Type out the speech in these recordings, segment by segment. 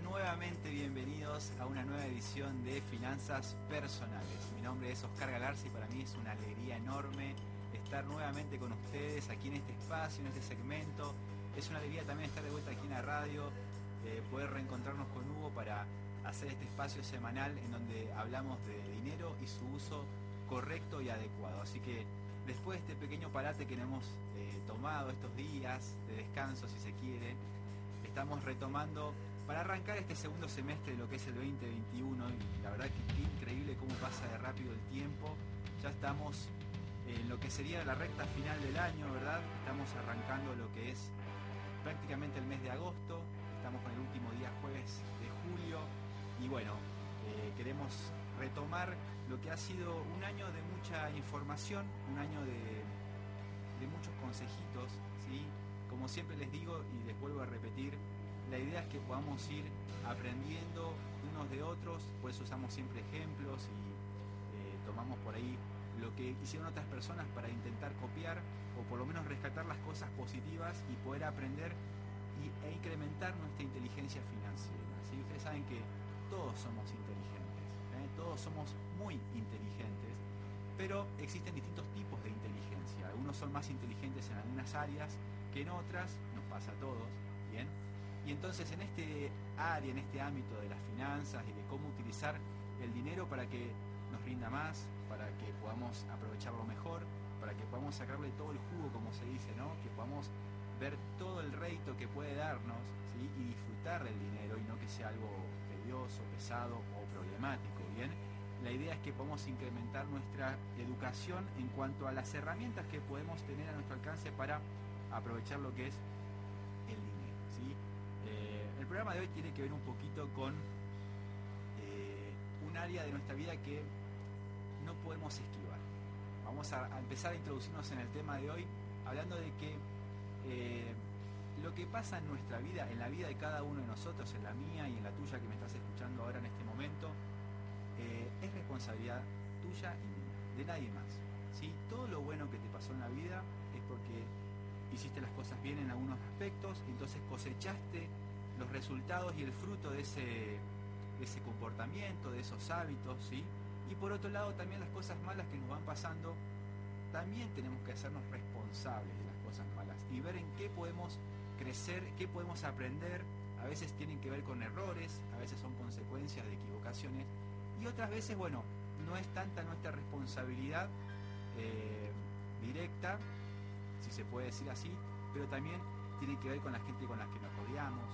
nuevamente bienvenidos a una nueva edición de Finanzas Personales. Mi nombre es Oscar Galarza y para mí es una alegría enorme estar nuevamente con ustedes aquí en este espacio, en este segmento. Es una alegría también estar de vuelta aquí en la radio, eh, poder reencontrarnos con Hugo para hacer este espacio semanal en donde hablamos de dinero y su uso correcto y adecuado. Así que después de este pequeño parate que hemos eh, tomado estos días de descanso, si se quiere, estamos retomando para arrancar este segundo semestre de lo que es el 2021 y la verdad que qué increíble cómo pasa de rápido el tiempo. Ya estamos en lo que sería la recta final del año, ¿verdad? Estamos arrancando lo que es prácticamente el mes de agosto, estamos con el último día jueves de julio y bueno, eh, queremos retomar lo que ha sido un año de mucha información, un año de, de muchos consejitos, ¿sí? Como siempre les digo y les vuelvo a repetir, la idea es que podamos ir aprendiendo unos de otros, por eso usamos siempre ejemplos y eh, tomamos por ahí lo que hicieron otras personas para intentar copiar o por lo menos rescatar las cosas positivas y poder aprender e incrementar nuestra inteligencia financiera. ¿sí? Ustedes saben que todos somos inteligentes, ¿eh? todos somos muy inteligentes, pero existen distintos tipos de inteligencia. Algunos son más inteligentes en algunas áreas que en otras, nos pasa a todos, ¿bien? Y entonces en este área, en este ámbito de las finanzas y de cómo utilizar el dinero para que nos rinda más, para que podamos aprovecharlo mejor, para que podamos sacarle todo el jugo, como se dice, ¿no? Que podamos ver todo el rédito que puede darnos y disfrutar del dinero y no que sea algo tedioso, pesado o problemático, ¿bien? La idea es que podamos incrementar nuestra educación en cuanto a las herramientas que podemos tener a nuestro alcance para aprovechar lo que es el dinero, ¿sí? Eh, el programa de hoy tiene que ver un poquito con eh, un área de nuestra vida que no podemos esquivar. Vamos a, empezar a introducirnos en el tema de hoy hablando de que eh, lo que pasa en nuestra vida, en la vida de cada uno de nosotros, en la mía y en la tuya que me estás escuchando ahora en este momento, es responsabilidad tuya y mía, de nadie más. ¿sí? Todo lo bueno que te pasó en la vida es porque hiciste las cosas bien en algunos aspectos, entonces cosechaste los resultados y el fruto de ese, ese comportamiento, de esos hábitos, ¿sí? Y por otro lado también las cosas malas que nos van pasando, también tenemos que hacernos responsables de las cosas malas y ver en qué podemos crecer, qué podemos aprender. A veces tienen que ver con errores, a veces son consecuencias de equivocaciones y otras veces, bueno, no es tanta nuestra responsabilidad eh, directa, si se puede decir así, pero también tiene que ver con la gente con la que nos rodeamos,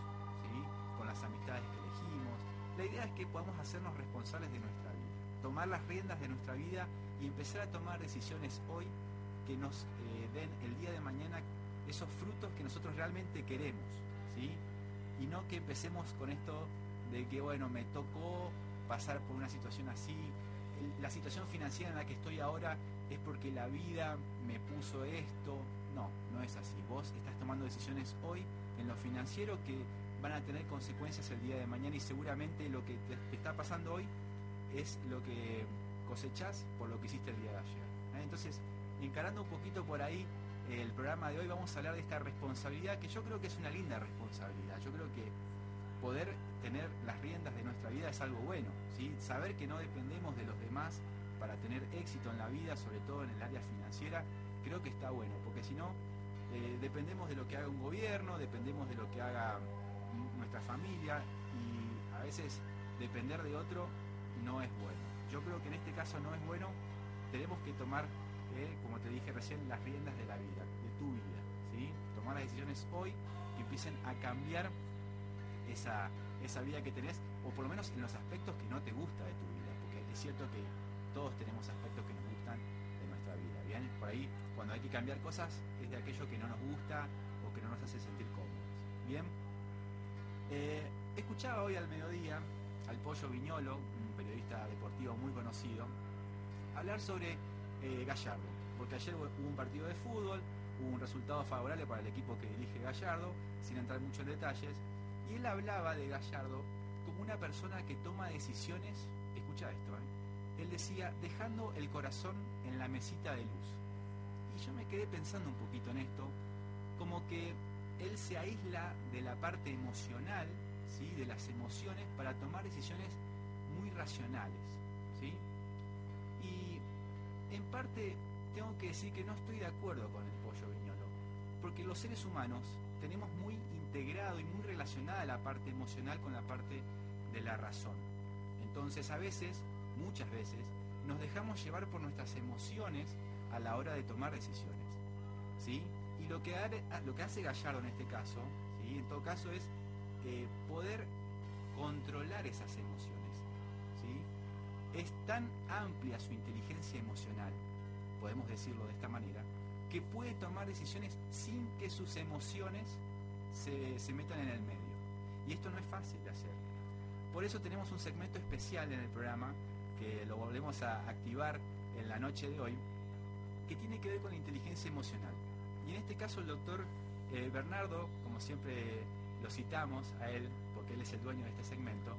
con las amistades que elegimos. La idea es que podamos hacernos responsables de nuestra vida, tomar las riendas de nuestra vida y empezar a tomar decisiones hoy que nos eh, den el día de mañana esos frutos que nosotros realmente queremos, ¿sí? Y no que empecemos con esto de que, bueno, me tocó pasar por una situación así, la situación financiera en la que estoy ahora es porque la vida me puso esto. No, no es así. Vos estás tomando decisiones hoy en lo financiero que van a tener consecuencias el día de mañana y seguramente lo que te, está pasando hoy es lo que cosechás por lo que hiciste el día de ayer. ¿eh? Entonces, encarando un poquito por ahí el programa de hoy, vamos a hablar de esta responsabilidad que yo creo que es una linda responsabilidad. Yo creo que poder tener las riendas de nuestra vida es algo bueno, ¿sí? saber que no dependemos de los demás para tener éxito en la vida, sobre todo en el área financiera, creo que está bueno, porque si no, eh, dependemos de lo que haga un gobierno, dependemos de lo que haga nuestra familia y a veces depender de otro no es bueno. Yo creo que en este caso no es bueno, tenemos que tomar, eh, como te dije recién, las riendas de la vida, de tu vida, ¿sí? tomar las decisiones hoy que empiecen a cambiar esa, esa vida que tenés, o por lo menos en los aspectos que no te gusta de tu vida, porque es cierto que todos tenemos aspectos que nos gustan de nuestra vida, ¿bien? Por ahí, cuando hay que cambiar cosas, es de aquello que no nos gusta o que no nos hace sentir cómodos, ¿bien? Eh, escuchaba hoy al mediodía al Pollo Viñolo, un periodista deportivo muy conocido, hablar sobre eh, Gallardo, porque ayer hubo un partido de fútbol, hubo un resultado favorable para el equipo que dirige Gallardo, sin entrar mucho en detalles, y él hablaba de Gallardo como una persona que toma decisiones, escucha esto, ¿eh? él decía, dejando el corazón en la mesita de luz. Y yo me quedé pensando un poquito en esto, como que él se aísla de la parte emocional, ¿sí? de las emociones para tomar decisiones muy racionales. ¿sí? Y en parte tengo que decir que no estoy de acuerdo con el pollo viñolo, porque los seres humanos tenemos muy integrado y muy relacionada la parte emocional con la parte de la razón. Entonces a veces, muchas veces, nos dejamos llevar por nuestras emociones a la hora de tomar decisiones. ¿sí? Lo que, hace Gallardo en este caso, ¿sí? en todo caso, es eh, poder controlar esas emociones. Es tan amplia su inteligencia emocional, podemos decirlo de esta manera, que puede tomar decisiones sin que sus emociones se, se metan en el medio. Y esto no es fácil de hacer. Por eso tenemos un segmento especial en el programa que lo volvemos a activar en la noche de hoy, que tiene que ver con la inteligencia emocional. Y en este caso el doctor eh, Bernardo, como siempre lo citamos a él, porque él es el dueño de este segmento,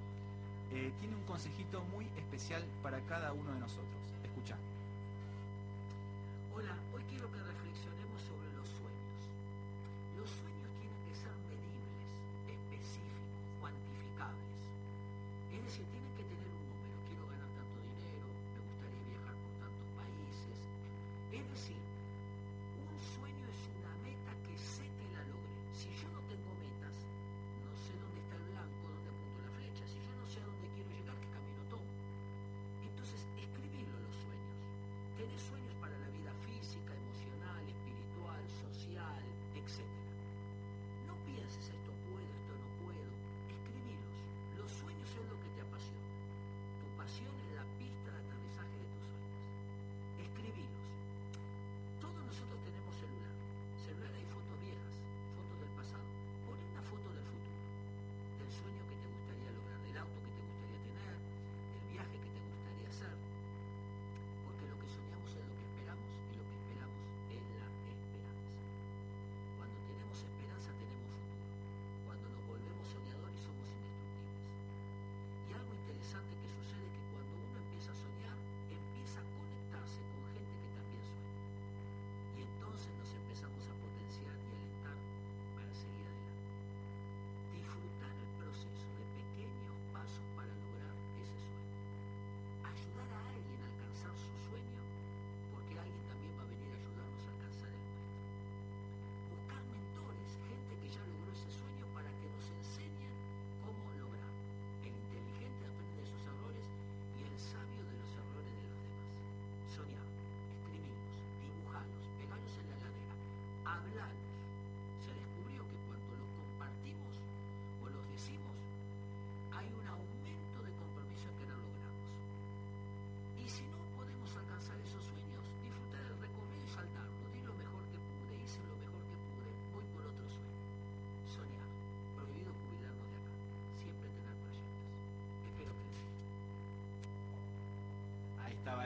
eh, tiene un consejito muy especial para cada uno de nosotros. Escucha. Hola, hoy quiero Tenés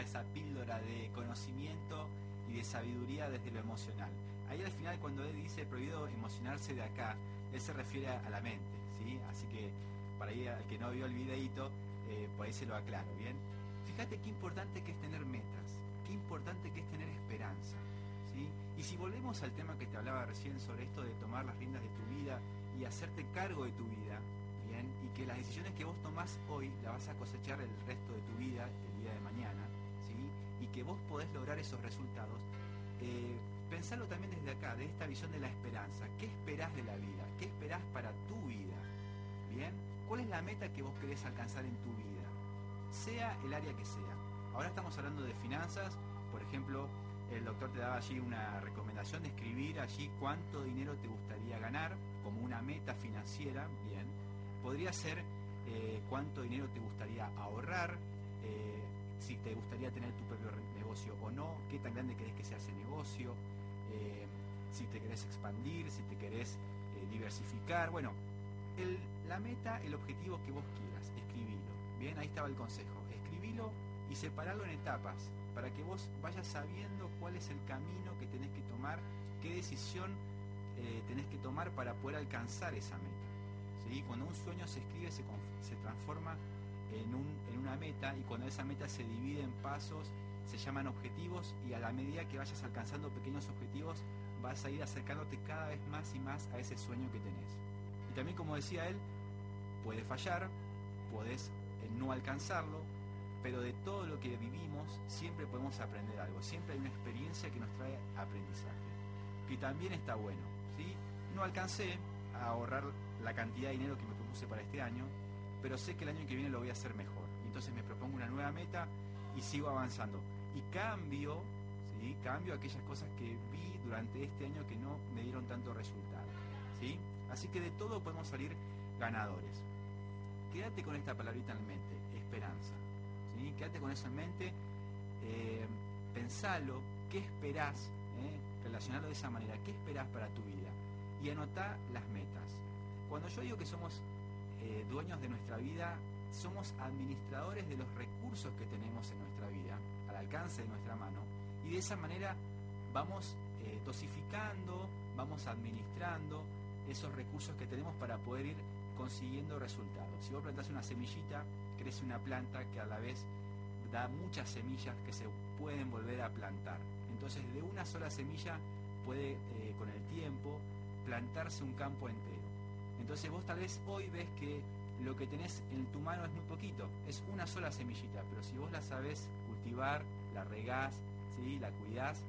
esa píldora de conocimiento y de sabiduría desde lo emocional. Ahí al final cuando él dice prohibido emocionarse de acá, él se refiere a la mente, ¿sí? Así que para ahí al que no vio el videíto, eh, por ahí se lo aclaro, ¿bien? Fíjate qué importante que es tener metas, qué importante que es tener esperanza, ¿sí? Y si volvemos al tema que te hablaba recién sobre esto de tomar las riendas de tu vida y hacerte cargo de tu vida, ¿bien? Y que las decisiones que vos tomás hoy las vas a cosechar el resto de tu vida, el día de mañana, que vos podés lograr esos resultados, eh, pensarlo también desde acá, de esta visión de la esperanza. ¿Qué esperás de la vida? ¿Qué esperás para tu vida? ¿Bien? ¿Cuál es la meta que vos querés alcanzar en tu vida? Sea el área que sea. Ahora estamos hablando de finanzas, por ejemplo, el doctor te daba allí una recomendación de escribir allí cuánto dinero te gustaría ganar como una meta financiera, bien. Podría ser eh, cuánto dinero te gustaría ahorrar, eh, si te gustaría tener tu propio negocio o no, qué tan grande querés que sea ese negocio, eh, si te querés expandir, si te querés eh, diversificar. Bueno, la meta, el objetivo que vos quieras, escribilo. Bien, ahí estaba el consejo. Escribilo y separarlo en etapas para que vos vayas sabiendo cuál es el camino que tenés que tomar, qué decisión eh, tenés que tomar para poder alcanzar esa meta. ¿sí? Cuando un sueño se escribe, se, se transforma en, un, en una meta y cuando esa meta se divide en pasos, se llaman objetivos y a la medida que vayas alcanzando pequeños objetivos, vas a ir acercándote cada vez más y más a ese sueño que tenés. Y también, como decía él, Puede fallar, puedes eh, no alcanzarlo, pero de todo lo que vivimos siempre podemos aprender algo, siempre hay una experiencia que nos trae aprendizaje, que también está bueno. ¿sí? No alcancé a ahorrar la cantidad de dinero que me propuse para este año, pero sé que el año que viene lo voy a hacer mejor. Entonces me propongo una nueva meta y sigo avanzando. Y cambio, ¿sí? cambio aquellas cosas que vi durante este año que no me dieron tanto resultado. ¿sí? Así que de todo podemos salir ganadores. Quédate con esta palabrita en mente, esperanza. Quédate con eso en mente, eh, pensalo, qué esperás, eh? relacionarlo de esa manera, qué esperás para tu vida y anotá las metas. Cuando yo digo que somos eh, dueños de nuestra vida, somos administradores de los recursos que tenemos en nuestra vida, al alcance de nuestra mano, y de esa manera vamos eh, dosificando, vamos administrando esos recursos que tenemos para poder ir consiguiendo resultados. Si vos plantás una semillita, crece una planta que a la vez da muchas semillas que se pueden volver a plantar. Entonces de una sola semilla puede eh, con el tiempo plantarse un campo entero. Entonces vos tal vez hoy ves que lo que tenés en tu mano es muy poquito, es una sola semillita, pero si vos la sabés cultivar, la regás, ¿sí? la cuidás,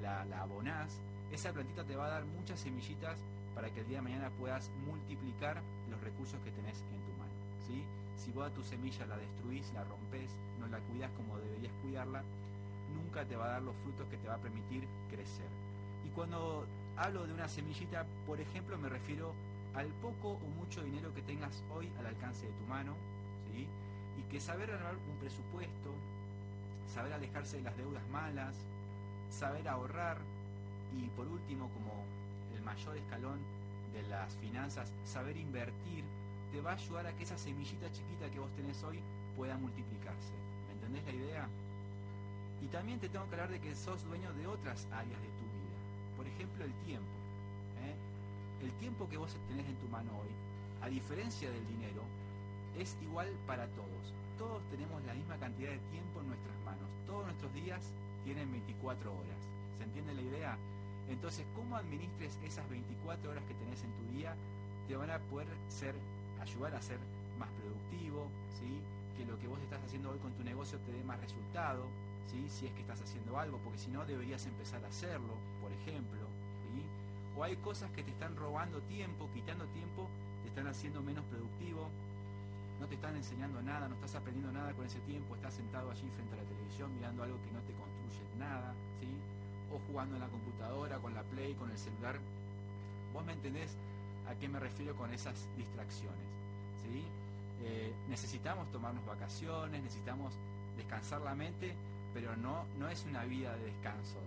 la, abonás, esa plantita te va a dar muchas semillitas para que el día de mañana puedas multiplicar los recursos que tenés en tu mano. ¿sí? Si vos a tu semilla la destruís, la rompes, no la cuidas como deberías cuidarla, nunca te va a dar los frutos que te va a permitir crecer. Y cuando hablo de una semillita, por ejemplo, me refiero al poco o mucho dinero que tengas hoy al alcance de tu mano, ¿sí? y que saber armar un presupuesto, saber alejarse de las deudas malas, saber ahorrar y por último, como el mayor escalón de las finanzas, saber invertir, te va a ayudar a que esa semillita chiquita que vos tenés hoy pueda multiplicarse. ¿Me entendés la idea? Y también te tengo que hablar de que sos dueño de otras áreas de tu vida. Por ejemplo, el tiempo. El tiempo que vos tenés en tu mano hoy, a diferencia del dinero, es igual para todos. Todos tenemos la misma cantidad de tiempo en nuestras manos. Todos nuestros días tienen 24 horas. ¿Se entiende la idea? Entonces, cómo administres esas 24 horas que tenés en tu día, te van a poder ser, ayudar a ser más productivo, ¿sí? que lo que vos estás haciendo hoy con tu negocio te dé más resultado, ¿sí? si es que estás haciendo algo, porque si no deberías empezar a hacerlo, por ejemplo. O hay cosas que te están robando tiempo, quitando tiempo, te están haciendo menos productivo, no te están enseñando nada, no estás aprendiendo nada con ese tiempo, estás sentado allí frente a la televisión mirando algo que no te construye nada, ¿sí? o jugando en la computadora, con la Play, con el celular. Vos me entendés a qué me refiero con esas distracciones. ¿sí? Eh, necesitamos tomarnos vacaciones, necesitamos descansar la mente, pero no, no es una vida de descanso,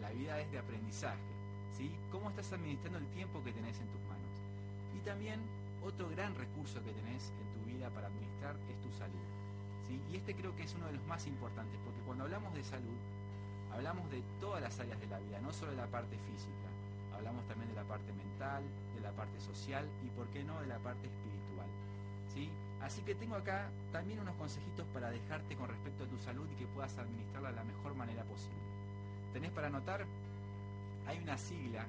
la vida es de aprendizaje. ¿Sí? ¿Cómo estás administrando el tiempo que tenés en tus manos? Y también otro gran recurso que tenés en tu vida para administrar es tu salud. ¿sí? Y este creo que es uno de los más importantes, porque cuando hablamos de salud, hablamos de todas las áreas de la vida, no solo de la parte física, hablamos también de la parte mental, de la parte social y, por qué no, de la parte espiritual. ¿sí? Así que tengo acá también unos consejitos para dejarte con respecto a tu salud y que puedas administrarla de la mejor manera posible. ¿Tenés para anotar? Hay una sigla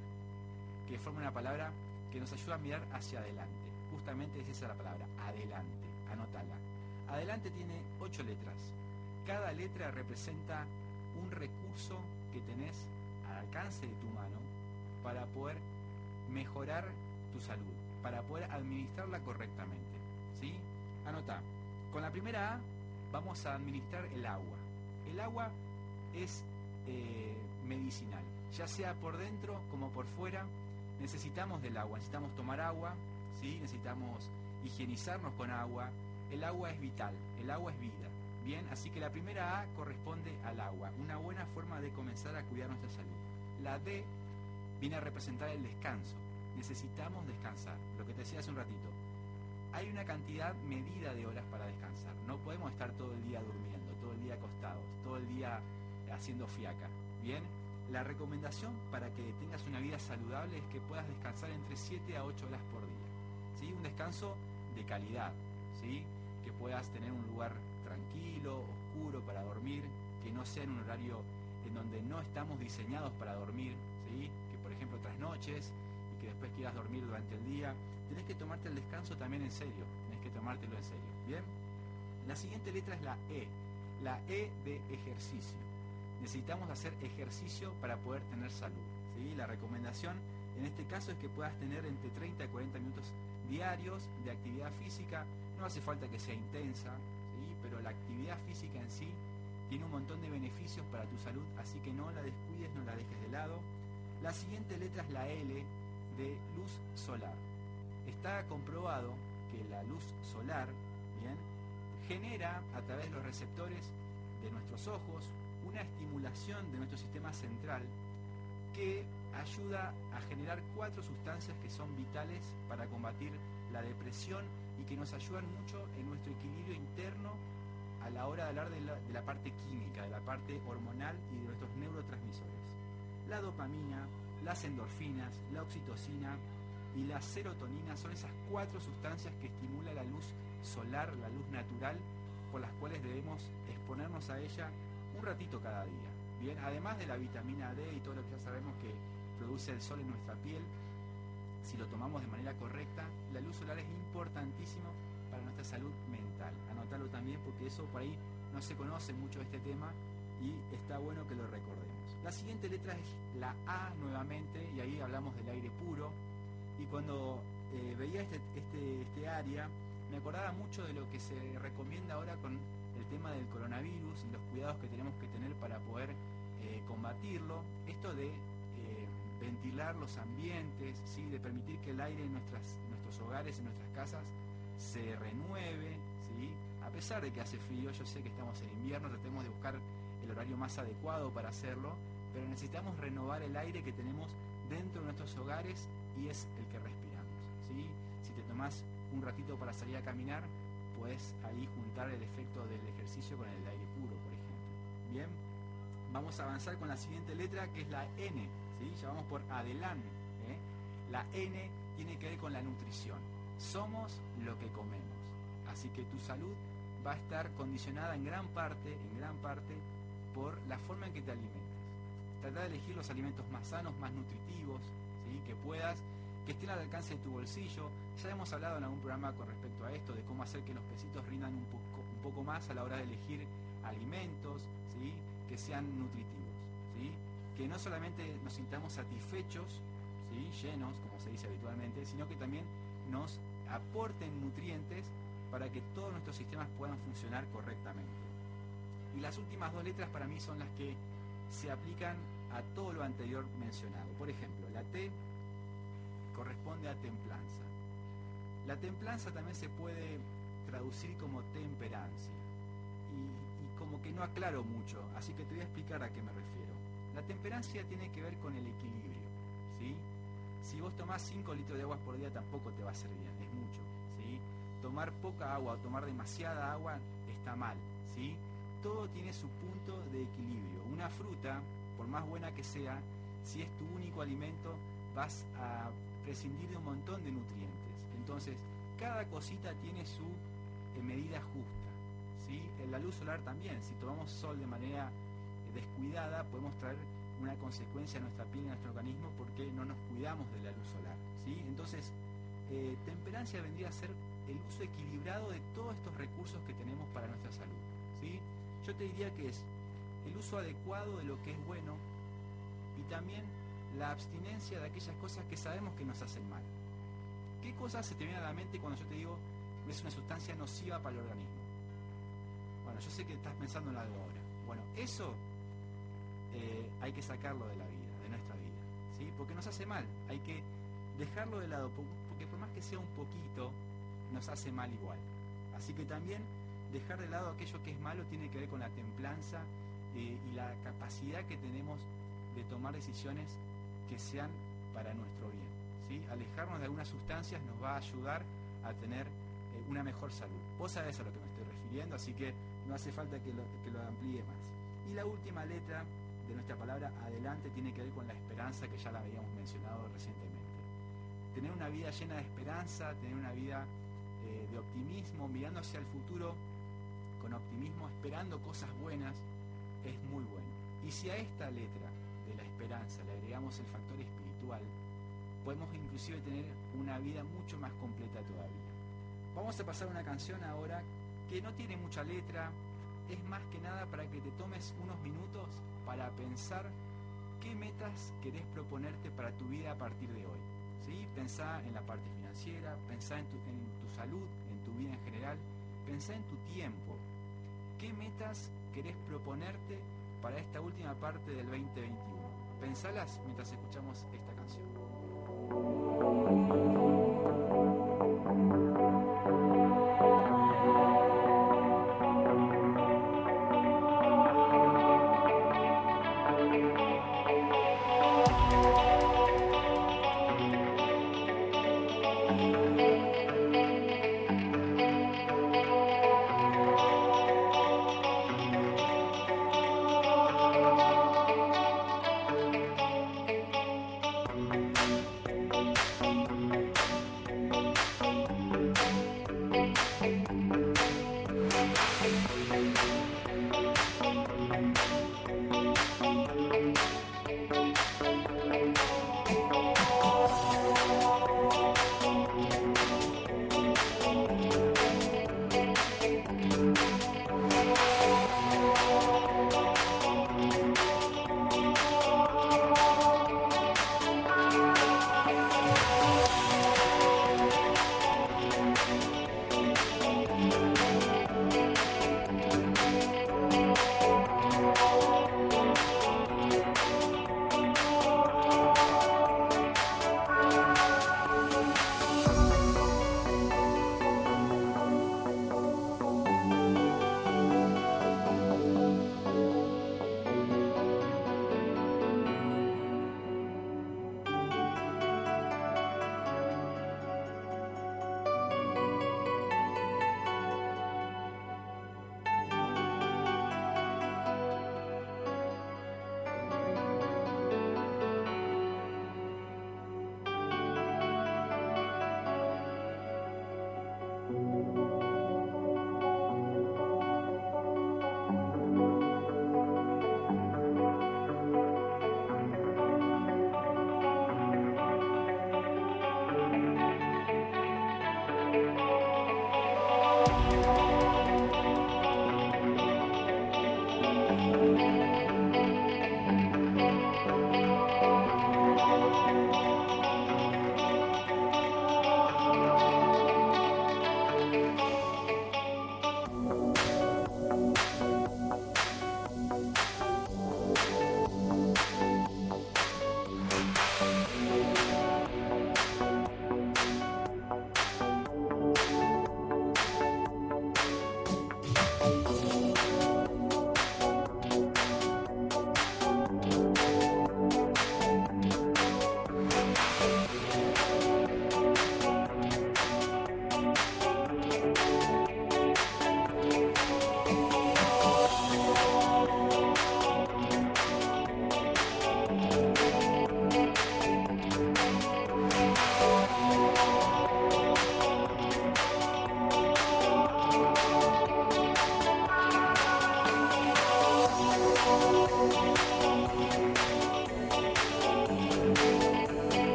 que forma una palabra que nos ayuda a mirar hacia adelante. Justamente es esa la palabra, adelante. Anótala. Adelante tiene ocho letras. Cada letra representa un recurso que tenés al alcance de tu mano para poder mejorar tu salud, para poder administrarla correctamente. ¿Sí? Anota. Con la primera A vamos a administrar el agua. El agua es eh, medicinal, ya sea por dentro como por fuera. Necesitamos del agua, necesitamos tomar agua, ¿sí? necesitamos higienizarnos con agua. El agua es vital, el agua es vida. Bien, así que la primera A corresponde al agua, una buena forma de comenzar a cuidar nuestra salud. La D viene a representar el descanso. Necesitamos descansar, lo que te decía hace un ratito. Hay una cantidad medida de horas para descansar. No podemos estar todo el día durmiendo, todo el día acostados, todo el día haciendo fiaca. Bien, la recomendación para que tengas una vida saludable es que puedas descansar entre 7 a 8 horas por día. ¿sí? Un descanso de calidad, ¿sí? que puedas tener un lugar tranquilo, oscuro para dormir, que no sea en un horario en donde no estamos diseñados para dormir, ¿sí? que por ejemplo otras noches y que después quieras dormir durante el día, tenés que tomarte el descanso también en serio, tenés que tomártelo en serio. Bien, la siguiente letra es la E, la E de ejercicio. Necesitamos hacer ejercicio para poder tener salud. ¿sí? La recomendación en este caso es que puedas tener entre 30 y 40 minutos diarios de actividad física. No hace falta que sea intensa, ¿sí? pero la actividad física en sí tiene un montón de beneficios para tu salud, así que no la descuides, no la dejes de lado. La siguiente letra es la L de luz solar. Está comprobado que la luz solar, bien, genera a través de los receptores de nuestros ojos una estimulación de nuestro sistema central que ayuda a generar cuatro sustancias que son vitales para combatir la depresión y que nos ayudan mucho en nuestro equilibrio interno a la hora de hablar de la, parte química, de la parte hormonal y de nuestros neurotransmisores. La dopamina, las endorfinas, la oxitocina y la serotonina son esas cuatro sustancias que estimulan la luz solar, la luz natural, por las cuales debemos exponernos a ella un ratito cada día. Bien, además de la vitamina D y todo lo que ya sabemos que produce el sol en nuestra piel, si lo tomamos de manera correcta, la luz solar es importantísimo para nuestra salud mental. Anotarlo también porque eso por ahí no se conoce mucho este tema y está bueno que lo recordemos. La siguiente letra es la A nuevamente y ahí hablamos del aire puro. Y cuando eh, veía este, este, este área, me acordaba mucho de lo que se recomienda ahora con tema del coronavirus y los cuidados que tenemos que tener para poder eh, combatirlo. Esto de eh, ventilar los ambientes, ¿sí? de permitir que el aire en nuestras, nuestros hogares, en nuestras casas, se renueve, ¿sí? a pesar de que hace frío, yo sé que estamos en invierno, tratemos de buscar el horario más adecuado para hacerlo, pero necesitamos renovar el aire que tenemos dentro de nuestros hogares y es el que respiramos. ¿sí? Si te tomás un ratito para salir a caminar, puedes ahí juntar el efecto del ejercicio con el aire puro, por ejemplo. Bien, vamos a avanzar con la siguiente letra que es la N, ¿sí? ya vamos por adelante. ¿eh? La N tiene que ver con la nutrición. Somos lo que comemos. Así que tu salud va a estar condicionada en gran parte, en gran parte, por la forma en que te alimentas. Trata de elegir los alimentos más sanos, más nutritivos, ¿sí? que puedas, que estén al alcance de tu bolsillo. Ya hemos hablado en algún programa con respecto a esto, de cómo hacer que los pesitos rindan un poco, un poco más a la hora de elegir alimentos, ¿sí? que sean nutritivos. ¿sí? Que no solamente nos sintamos satisfechos, ¿sí? llenos, como se dice habitualmente, sino que también nos aporten nutrientes para que todos nuestros sistemas puedan funcionar correctamente. Y las últimas dos letras para mí son las que se aplican a todo lo anterior mencionado. Por ejemplo, la T corresponde a templanza. La templanza también se puede traducir como temperancia. Y, como que no aclaro mucho, así que te voy a explicar a qué me refiero. La temperancia tiene que ver con el equilibrio. ¿sí? Si vos tomás 5 litros de agua por día tampoco te va a hacer bien, es mucho. ¿sí? Tomar poca agua o tomar demasiada agua está mal. ¿sí? todo tiene su punto de equilibrio. Una fruta, por más buena que sea, si es tu único alimento, vas a prescindir de un montón de nutrientes. Entonces, cada cosita tiene su eh, medida justa. ¿sí? En la luz solar también, si tomamos sol de manera eh, descuidada, podemos traer una consecuencia a nuestra piel y a nuestro organismo porque no nos cuidamos de la luz solar. ¿sí? Entonces, eh, temperancia vendría a ser el uso equilibrado de todos estos recursos que tenemos para nuestra salud. ¿sí? yo te diría que es el uso adecuado de lo que es bueno y también la abstinencia de aquellas cosas que sabemos que nos hacen mal. ¿Qué cosas se te vienen a la mente cuando yo te digo es una sustancia nociva para el organismo? Bueno, yo sé que estás pensando en algo ahora. Bueno, eso eh, hay que sacarlo de la vida, de nuestra vida, ¿sí? Porque nos hace mal. Hay que dejarlo de lado, porque por más que sea un poquito, nos hace mal igual. Así que también dejar de lado aquello que es malo tiene que ver con la templanza eh, y la capacidad que tenemos de tomar decisiones que sean para nuestro bien. ¿sí? Alejarnos de algunas sustancias nos va a ayudar a tener eh, una mejor salud. Vos sabés a lo que me estoy refiriendo, así que no hace falta que lo, amplíe más. Y la última letra de nuestra palabra adelante tiene que ver con la esperanza que ya la habíamos mencionado recientemente. Tener una vida llena de esperanza, tener una vida eh, de optimismo, mirando hacia el futuro con optimismo, esperando cosas buenas, es muy bueno. Y si a esta letra de la esperanza le agregamos el factor espiritual, podemos inclusive tener una vida mucho más completa todavía. Vamos a pasar una canción ahora que no tiene mucha letra, es más que nada para que te tomes unos minutos para pensar qué metas querés proponerte para tu vida a partir de hoy. ¿sí? Pensá en la parte financiera, pensá en tu, en tu salud, en tu vida en general, pensá en tu tiempo. ¿Qué metas querés proponerte para esta última parte del 2021? Pensalas mientras escuchamos esta canción.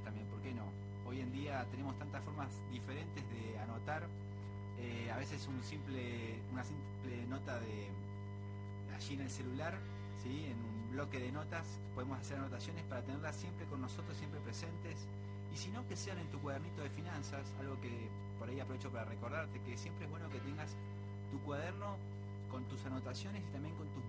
También, ¿por qué no? Hoy en día tenemos tantas formas diferentes de anotar. Eh, a veces un simple, una simple nota de allí en el celular, ¿sí? en un bloque de notas, podemos hacer anotaciones para tenerlas siempre con nosotros, siempre presentes. Y si no, que sean en tu cuadernito de finanzas, algo que por ahí aprovecho para recordarte, que siempre es bueno que tengas tu cuaderno con tus anotaciones y también con tus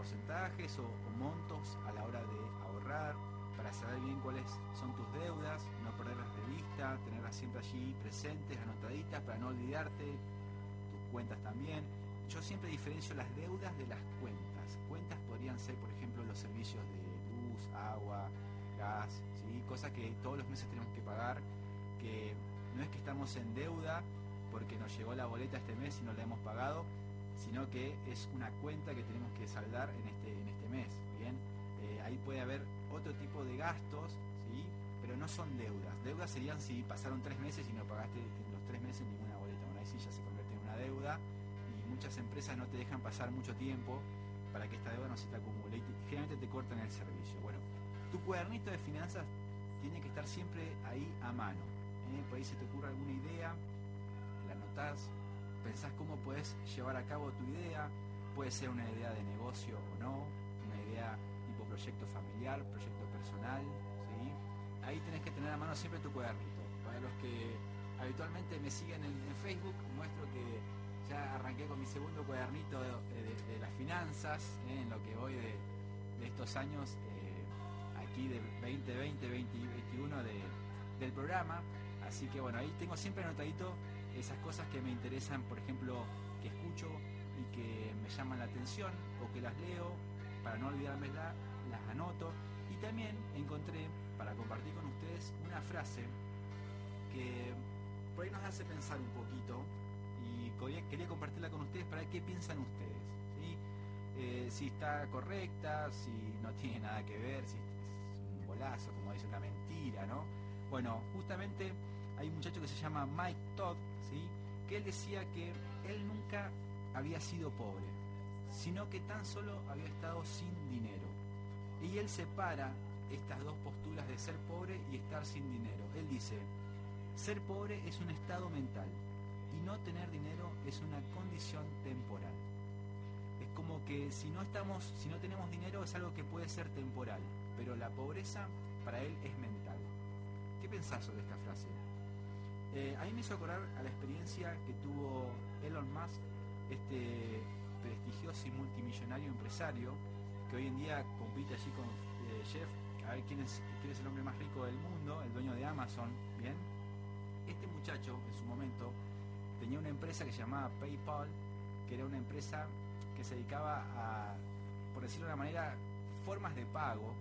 porcentajes o, montos a la hora de ahorrar, para saber bien cuáles son tus deudas, no perderlas de vista, tenerlas siempre allí presentes, anotaditas, para no olvidarte, tus cuentas también. Yo siempre diferencio las deudas de las cuentas. Cuentas podrían ser, por ejemplo, los servicios de luz, agua, gas, ¿sí? cosas que todos los meses tenemos que pagar, que no es que estamos en deuda porque nos llegó la boleta este mes y no la hemos pagado, sino que es una cuenta que tenemos que saldar en este, en este mes. Bien, eh, ahí puede haber otro tipo de gastos, ¿sí? pero no son deudas. Deudas serían si pasaron tres meses y no pagaste en los tres meses ninguna boleta. Bueno, ahí sí ya se convierte en una deuda y muchas empresas no te dejan pasar mucho tiempo para que esta deuda no se te acumule y generalmente te cortan el servicio. Bueno, tu cuadernito de finanzas tiene que estar siempre ahí a mano. ¿eh? Por ahí se te ocurre alguna idea, la anotás, pensás cómo puedes llevar a cabo tu idea, puede ser una idea de negocio o no, una idea tipo proyecto familiar, proyecto personal, ¿sí? Ahí tenés que tener a mano siempre tu cuadernito. Para los que habitualmente me siguen en, Facebook, muestro que ya arranqué con mi segundo cuadernito de, las finanzas, ¿eh? en lo que voy de, estos años eh, aquí de 2020, 2021 del programa. Así que bueno, ahí tengo siempre anotadito esas cosas que me interesan, por ejemplo, que escucho y que me llaman la atención o que las leo, para no olvidarme las anoto. Y también encontré, para compartir con ustedes, una frase que por ahí nos hace pensar un poquito y quería compartirla con ustedes para ver qué piensan ustedes. Eh, si está correcta, si no tiene nada que ver, si es un bolazo, como dice, una mentira, ¿no? Bueno, justamente hay un muchacho que se llama Mike Todd, ¿sí? que él decía que él nunca había sido pobre, sino que tan solo había estado sin dinero. Y él separa estas dos posturas de ser pobre y estar sin dinero. Él dice, ser pobre es un estado mental y no tener dinero es una condición temporal. Es como que si no estamos, si no tenemos dinero es algo que puede ser temporal, pero la pobreza para él es mental. ¿Qué pensás sobre esta frase? Eh, a mí me hizo acordar a la experiencia que tuvo Elon Musk, este prestigioso y multimillonario empresario, que hoy en día compite allí con eh, Jeff, a ver quién es, quién es el hombre más rico del mundo, el dueño de Amazon, ¿bien? Este muchacho, en su momento, tenía una empresa que se llamaba PayPal, que era una empresa que se dedicaba a, por decirlo de una manera, formas de pago,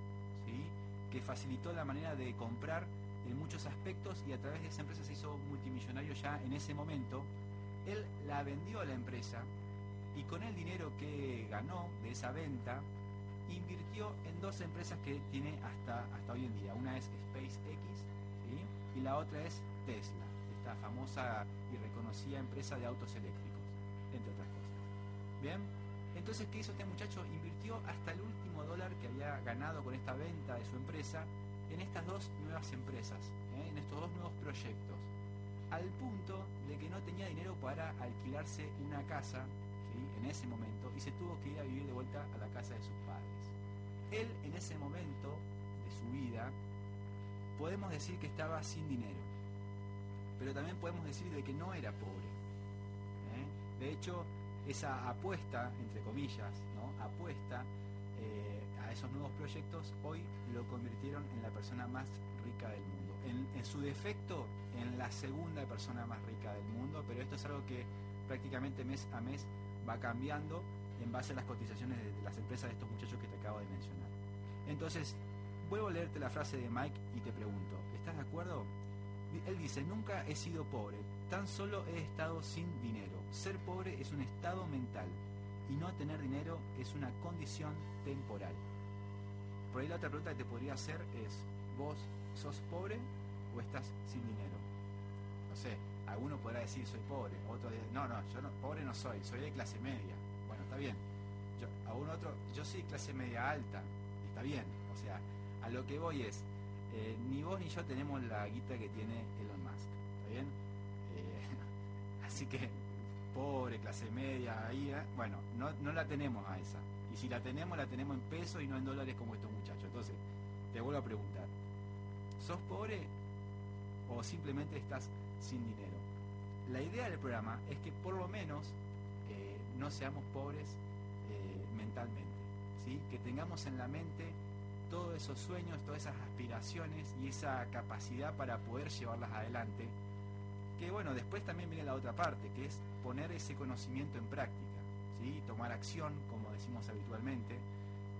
¿sí? que facilitó la manera de comprar en muchos aspectos y a través de esa empresa se hizo multimillonario ya en ese momento. Él la vendió a la empresa y con el dinero que ganó de esa venta invirtió en dos empresas que tiene hasta, hasta hoy en día. Una es SpaceX y la otra es Tesla, esta famosa y reconocida empresa de autos eléctricos, entre otras cosas. Bien, entonces, ¿qué hizo este muchacho? Invirtió hasta el último dólar que había ganado con esta venta de su empresa en estas dos nuevas empresas, ¿eh? en estos dos nuevos proyectos, al punto de que no tenía dinero para alquilarse una casa en ese momento y se tuvo que ir a vivir de vuelta a la casa de sus padres. Él en ese momento de su vida podemos decir que estaba sin dinero, pero también podemos decir de que no era pobre. ¿eh? De hecho, esa apuesta, entre comillas, ¿no? apuesta eh, esos nuevos proyectos, hoy lo convirtieron en la persona más rica del mundo. En, su defecto, en la segunda persona más rica del mundo, pero esto es algo que prácticamente mes a mes va cambiando en base a las cotizaciones de las empresas de estos muchachos que te acabo de mencionar. Entonces, vuelvo a leerte la frase de Mike y te pregunto, ¿estás de acuerdo? Él dice, nunca he sido pobre, tan solo he estado sin dinero. Ser pobre es un estado mental y no tener dinero es una condición temporal. Por ahí la otra pregunta que te podría hacer es, ¿vos sos pobre o estás sin dinero? No sé, alguno podrá decir soy pobre, otro dice, no, no, yo no, pobre no soy, soy de clase media. Bueno, está bien. Yo, otro, yo soy clase media alta, está bien. O sea, a lo que voy es, eh, ni vos ni yo tenemos la guita que tiene Elon Musk, ¿está bien? Eh, así que pobre, clase media, ahí, ¿eh? bueno, no, no la tenemos a esa. Y si la tenemos, la tenemos en pesos y no en dólares como estos muchachos. Entonces, te vuelvo a preguntar, ¿sos pobre o simplemente estás sin dinero? La idea del programa es que por lo menos eh, no seamos pobres eh, mentalmente. ¿sí? que tengamos en la mente todos esos sueños, todas esas aspiraciones y esa capacidad para poder llevarlas adelante. Que bueno, después también viene la otra parte, que es poner ese conocimiento en práctica, tomar acción, como decimos habitualmente,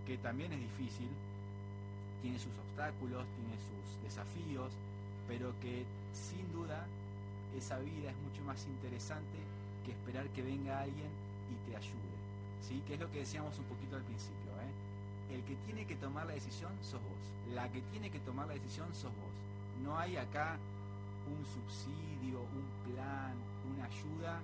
que también es difícil, tiene sus obstáculos, tiene sus desafíos, pero que sin duda esa vida es mucho más interesante que esperar que venga alguien y te ayude. ¿sí? Que es lo que decíamos un poquito al principio. ¿eh? El que tiene que tomar la decisión sos vos. La que tiene que tomar la decisión sos vos. No hay acá un subsidio, un plan, una ayuda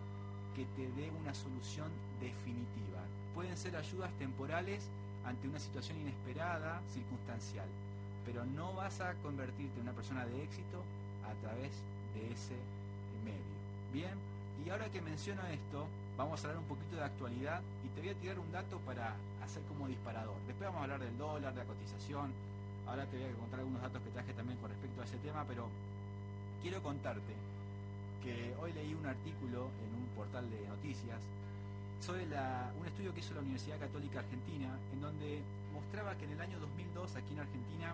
que te dé una solución definitiva. Pueden ser ayudas temporales ante una situación inesperada, circunstancial, pero no vas a convertirte en una persona de éxito a través de ese medio. Bien, y ahora que menciono esto, vamos a hablar un poquito de actualidad y te voy a tirar un dato para hacer como disparador. Después vamos a hablar del dólar, de la cotización. Ahora te voy a contar algunos datos que traje también con respecto a ese tema, pero quiero contarte que hoy leí un artículo en un portal de noticias sobre un estudio que hizo la Universidad Católica Argentina, en donde mostraba que en el año 2002 aquí en Argentina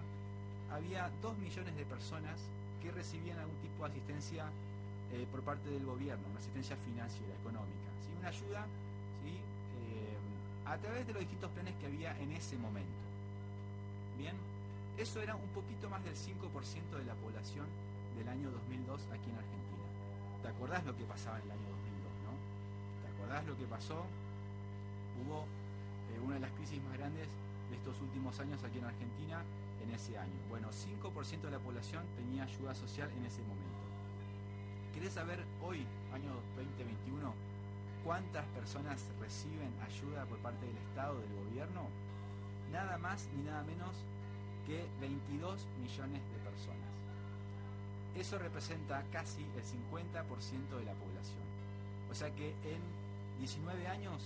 había 2 millones de personas que recibían algún tipo de asistencia eh, por parte del gobierno, una asistencia financiera, económica, ¿sí? una ayuda ¿sí? Eh, a través de los distintos planes que había en ese momento. Bien, eso era un poquito más del 5% de la población del año 2002 aquí en Argentina. ¿Te acordás lo que pasaba en el año 2002, no? ¿Te acordás lo que pasó? Hubo eh, una de las crisis más grandes de estos últimos años aquí en Argentina en ese año. Bueno, 5% de la población tenía ayuda social en ese momento. ¿Querés saber hoy, año 2021, cuántas personas reciben ayuda por parte del Estado, del gobierno? Nada más ni nada menos que 22 millones de personas. Eso representa casi el 50% de la población. O sea que en 19 años,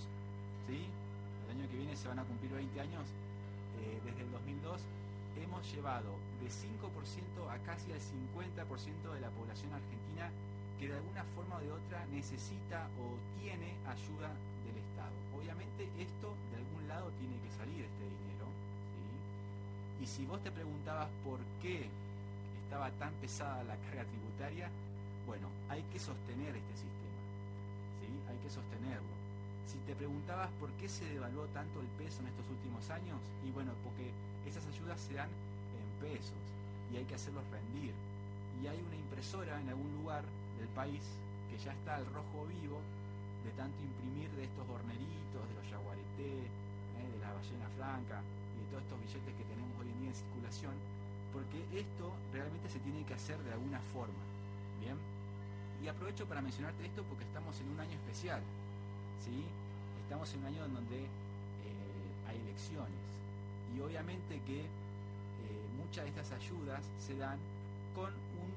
¿sí? el año que viene se van a cumplir 20 años, eh, desde el 2002 hemos llevado de 5% a casi el 50% de la población argentina que de alguna forma o de otra necesita o tiene ayuda del Estado. Obviamente esto de algún lado tiene que salir este dinero. Y si vos te preguntabas por qué estaba tan pesada la carga tributaria, bueno, hay que sostener este sistema. Hay que sostenerlo. Si te preguntabas por qué se devaluó tanto el peso en estos últimos años, y bueno, porque esas ayudas se dan en pesos y hay que hacerlos rendir. Y hay una impresora en algún lugar del país que ya está al rojo vivo de tanto imprimir de estos horneritos, de los yaguareté, eh, de la ballena franca y de todos estos billetes que tenemos hoy en día en circulación, porque esto realmente se tiene que hacer de alguna forma. Bien, y aprovecho para mencionarte esto porque estamos en un año especial, ¿sí? Estamos en un año en donde eh, hay elecciones y obviamente que eh, muchas de estas ayudas se dan con un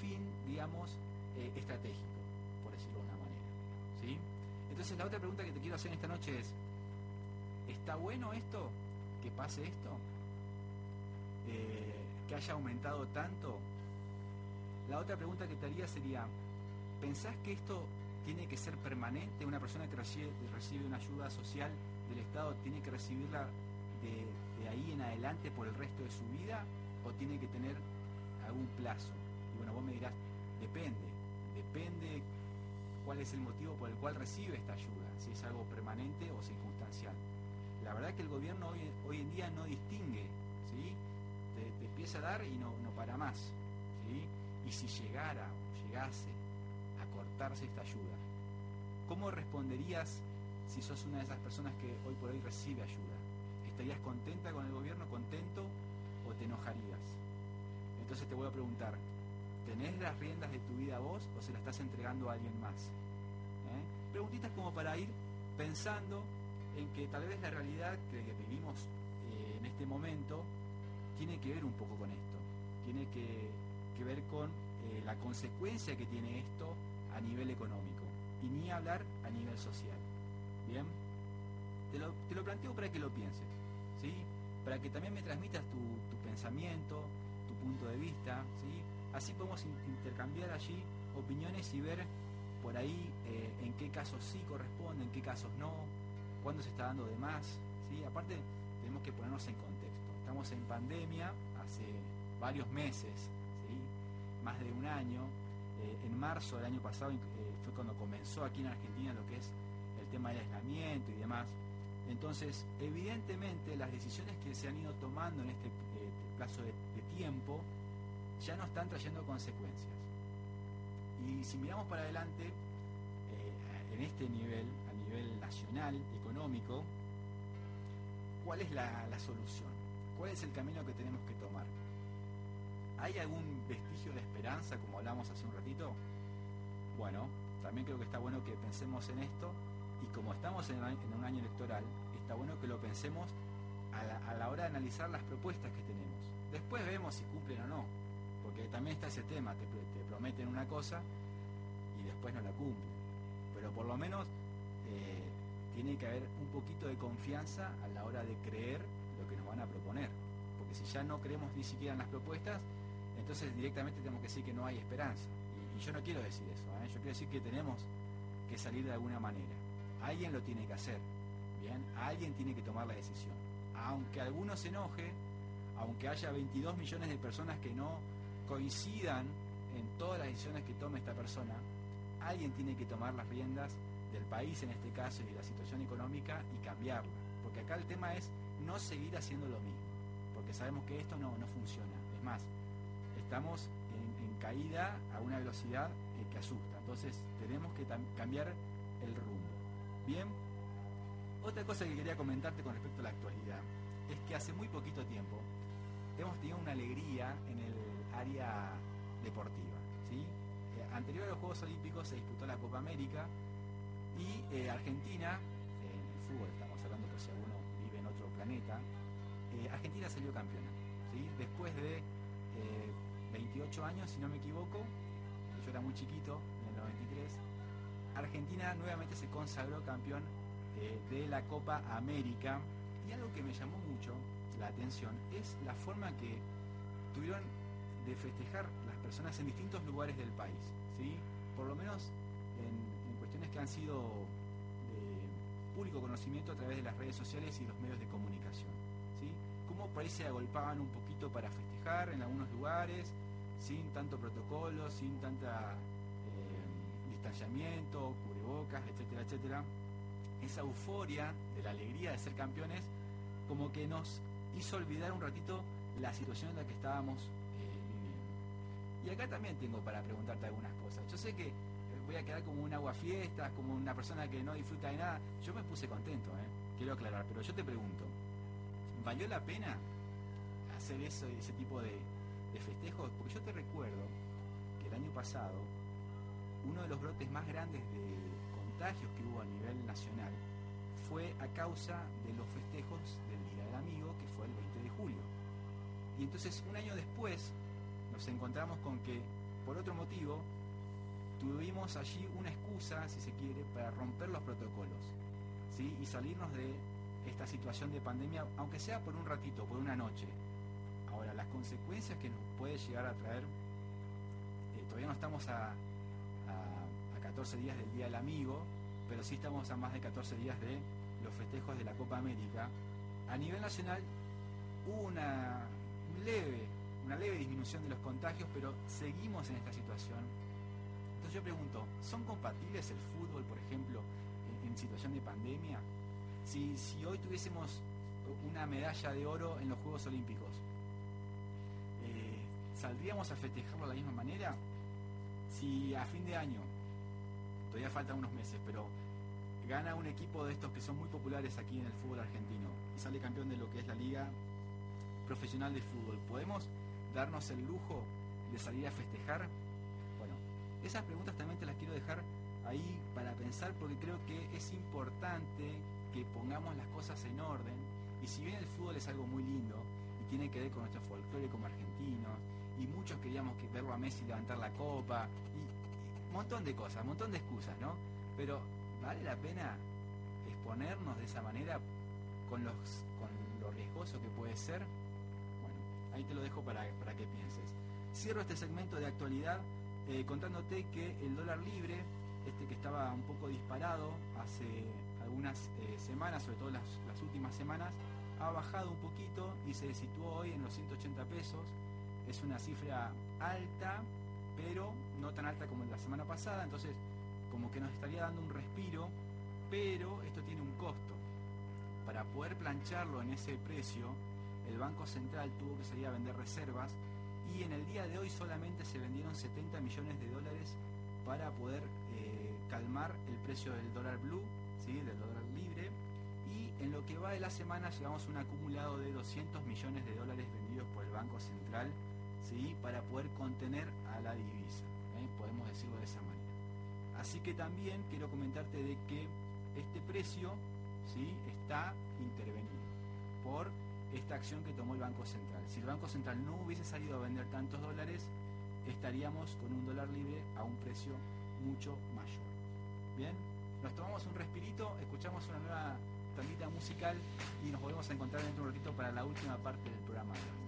fin, digamos, eh, estratégico, por decirlo de una manera. ¿sí? Entonces la otra pregunta que te quiero hacer esta noche es, ¿está bueno esto? ¿Que pase esto? ¿Que haya aumentado tanto? La otra pregunta que te haría sería, ¿pensás que esto tiene que ser permanente? ¿Una persona que recibe, recibe una ayuda social del Estado tiene que recibirla de, ahí en adelante por el resto de su vida? ¿O tiene que tener algún plazo? Y bueno, vos me dirás, depende depende cuál es el motivo por el cual recibe esta ayuda, si es algo permanente o circunstancial. La verdad que el gobierno hoy, hoy en día no distingue, ¿sí? te, empieza a dar y no, no para más. ¿sí? Y si llegara o llegase esta ayuda, ¿cómo responderías si sos una de esas personas que hoy por hoy recibe ayuda? ¿Estarías contenta con el gobierno, contento o te enojarías? Entonces te voy a preguntar, ¿Tenés las riendas de tu vida vos o se las estás entregando a alguien más? ¿Eh? Preguntitas como para ir pensando en que tal vez la realidad que, vivimos eh, en este momento tiene que ver un poco con esto, tiene que, ver con eh, la consecuencia que tiene esto a nivel económico y ni hablar a nivel social. ¿Bien? Te lo, planteo para que lo pienses, ¿sí? Para que también me transmitas tu, pensamiento, tu punto de vista, ¿sí? Así podemos intercambiar allí opiniones y ver por ahí eh, en qué casos sí corresponde, en qué casos no, cuándo se está dando de más. ¿sí? Aparte, te tenemos que ponernos en contexto. Estamos en pandemia hace varios meses, más de un año. Eh, en marzo del año pasado eh, fue cuando comenzó aquí en Argentina lo que es el tema del aislamiento y demás. Entonces, evidentemente las decisiones que se han ido tomando en este eh, plazo de, tiempo ya no están trayendo consecuencias. Y si miramos para adelante, en este nivel, a nivel nacional, económico, ¿cuál es la, solución? ¿Cuál es el camino que tenemos que tomar? ¿Hay algún vestigio de esperanza, como hablamos hace un ratito? Bueno, también creo que está bueno que pensemos en esto y como estamos en, un año electoral, está bueno que lo pensemos a la, hora de analizar las propuestas que tenemos. Después vemos si cumplen o no, porque también está ese tema, te, prometen una cosa y después no la cumplen. Pero por lo menos eh, tiene que haber un poquito de confianza a la hora de creer lo que nos van a proponer. Porque si ya no creemos ni siquiera en las propuestas, entonces directamente tenemos que decir que no hay esperanza. Y, yo no quiero decir eso, ¿eh? yo quiero decir que tenemos que salir de alguna manera. Alguien lo tiene que hacer, ¿bien? Alguien tiene que tomar la decisión. Aunque alguno se enoje, aunque haya 22 millones de personas que no coincidan en todas las decisiones que tome esta persona, alguien tiene que tomar las riendas del país en este caso y de la situación económica y cambiarla. Porque acá el tema es no seguir haciendo lo mismo, porque sabemos que esto no, funciona. Es más, estamos en, caída a una velocidad eh, que asusta. Entonces tenemos que cambiar el rumbo. Bien, otra cosa que quería comentarte con respecto a la actualidad es que hace muy poquito tiempo hemos tenido una alegría en el área deportiva. ¿sí? Eh, anterior a los Juegos Olímpicos se disputó la Copa América y eh, Argentina, en el fútbol estamos hablando por si alguno vive en otro planeta, Argentina salió campeona. Después de 28 eh, años, si no me equivoco, yo era muy chiquito, en el 93, Argentina nuevamente se consagró campeón de la Copa América. Y algo que me llamó mucho la atención es la forma que tuvieron de festejar las personas en distintos lugares del país. ¿sí? Por lo menos en, que han sido de público conocimiento a través de las redes sociales y los medios de comunicación. ¿sí? Cómo por ahí se agolpaban un poquito para festejar en algunos lugares, sin tanto protocolo, sin tanta eh, distanciamiento, cubrebocas, etcétera, etcétera. Esa euforia de la alegría de ser campeones como que nos hizo olvidar un ratito la situación en la que estábamos eh, viviendo. Y acá también tengo para preguntarte algunas cosas. Yo sé que voy a quedar como un aguafiestas, como una persona que no disfruta de nada. Yo me puse contento, ¿eh? quiero aclarar, pero yo te pregunto, ¿valió la pena hacer eso, ese tipo de, festejos? Porque yo te recuerdo que el año pasado, uno de los brotes más grandes de contagios que hubo a nivel nacional fue a causa de los festejos del Día del Amigo, que fue el 20 de julio. Y entonces un año después nos encontramos con que, por otro motivo, tuvimos allí una excusa, si se quiere, para romper los protocolos ¿sí? y salirnos de esta situación de pandemia, aunque sea por un ratito, por una noche. Ahora, las consecuencias que nos puede llegar a traer, eh, todavía no estamos a, a, 14 días del Día del Amigo, pero sí estamos a más de 14 días de los festejos de la Copa América. A nivel nacional hubo una leve, una leve disminución de los contagios, pero seguimos en esta situación yo pregunto, ¿son compatibles el fútbol, por ejemplo, en, situación de pandemia? Si, hoy tuviésemos una medalla de oro en los Juegos Olímpicos, ¿saldríamos a festejarlo de la misma manera? Si a fin de año, todavía faltan unos meses, pero gana un equipo de estos que son muy populares aquí en el fútbol argentino y sale campeón de lo que es la Liga Profesional de Fútbol, ¿podemos darnos el lujo de salir a festejar esas preguntas también te las quiero dejar ahí para pensar porque creo que es importante que pongamos las cosas en orden. Y si bien el fútbol es algo muy lindo y tiene que ver con nuestro folclore como argentinos, y muchos queríamos que verlo a Messi levantar la copa, y, un montón de cosas, un montón de excusas, ¿no? Pero ¿vale la pena exponernos de esa manera con, los, con lo riesgoso que puede ser? Bueno, ahí te lo dejo para, para que pienses. Cierro este segmento de actualidad eh, contándote que el dólar libre, este que estaba un poco disparado hace algunas eh, semanas, sobre todo las, últimas semanas, ha bajado un poquito y se situó hoy en los 180 pesos. Es una cifra alta, pero no tan alta como la semana pasada, entonces como que nos estaría dando un respiro, pero esto tiene un costo. Para poder plancharlo en ese precio, el Banco Central tuvo que salir a vender reservas y en el día de hoy solamente se vendieron 70 millones de dólares para poder eh, calmar el precio del dólar blue, ¿sí? del dólar libre. Y en lo que va de la semana llevamos un acumulado de 200 millones de dólares vendidos por el Banco Central ¿sí? para poder contener a la divisa, ¿eh? podemos decirlo de esa manera. Así que también quiero comentarte de que este precio ¿sí? está intervenido por esta acción que tomó el Banco Central. Si el Banco Central no hubiese salido a vender tantos dólares, estaríamos con un dólar libre a un precio mucho mayor. Bien, nos tomamos un respirito, escuchamos una nueva tandita musical y nos volvemos a encontrar dentro de un ratito para la última parte del programa de hoy.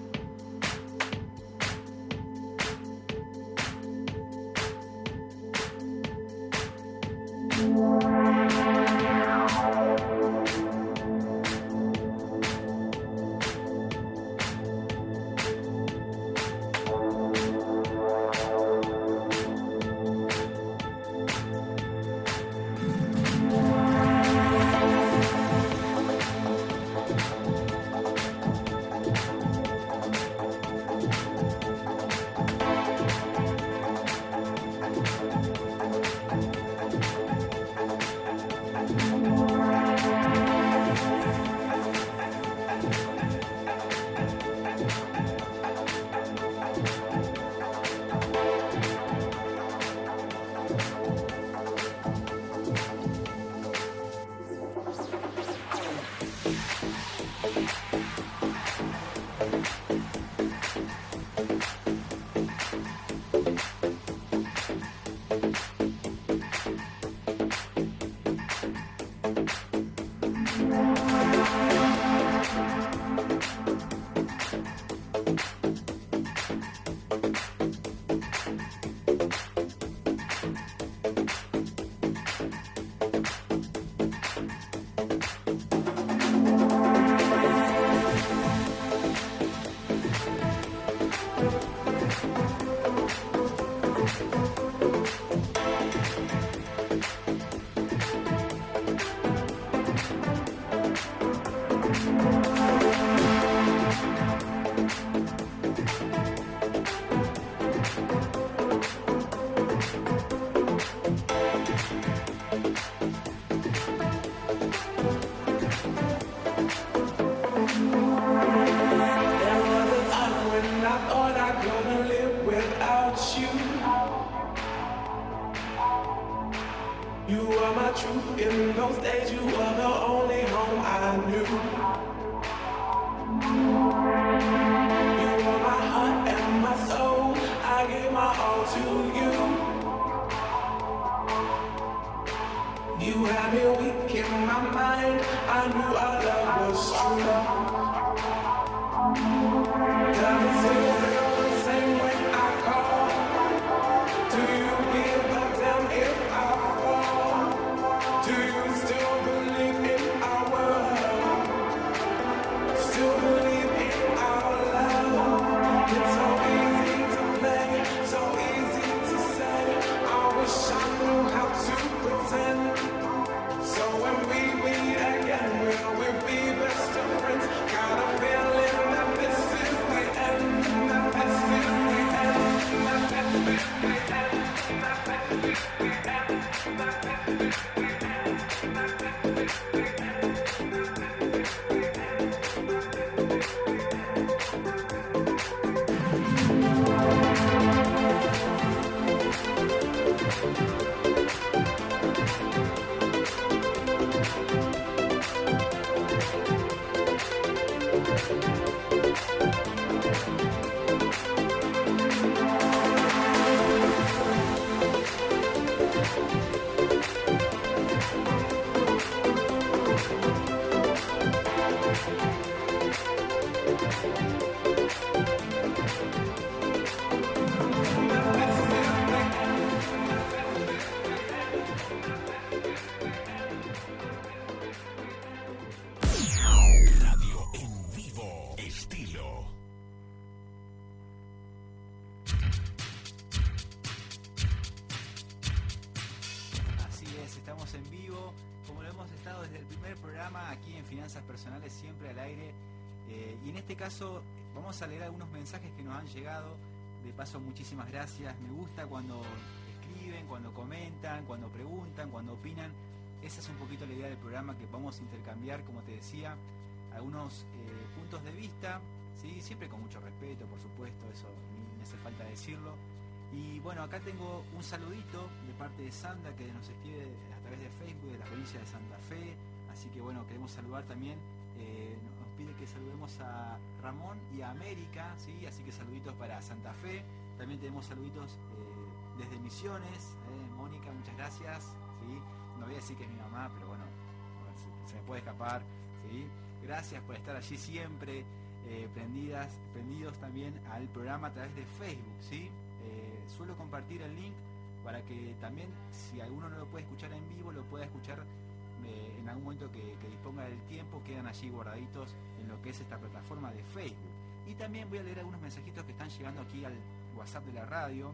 paso, muchísimas gracias. Me gusta cuando escriben, cuando comentan, cuando preguntan, cuando opinan. Esa es un poquito la idea del programa que vamos a intercambiar, como te decía, algunos eh, puntos de vista, ¿sí? siempre con mucho respeto, por supuesto, eso me hace falta decirlo. Y bueno, acá tengo un saludito de parte de Sandra que nos escribe a través de Facebook de la provincia de Santa Fe. Así que bueno, queremos saludar también. Eh, pide que saludemos a Ramón y a América, ¿sí? así que saluditos para Santa Fe. También tenemos saluditos eh, desde Misiones. Eh, Mónica, muchas gracias. ¿sí? No voy a decir que es mi mamá, pero bueno, se, me puede escapar. ¿sí? Gracias por estar allí siempre. prendidas, prendidos también al programa a través de Facebook, ¿sí? Eh, suelo compartir el link para que también, si alguno no lo puede escuchar en vivo, lo pueda escuchar en algún momento que, disponga del tiempo, quedan allí guardaditos en lo que es esta plataforma de Facebook. Y también voy a leer algunos mensajitos que están llegando aquí al WhatsApp de la radio.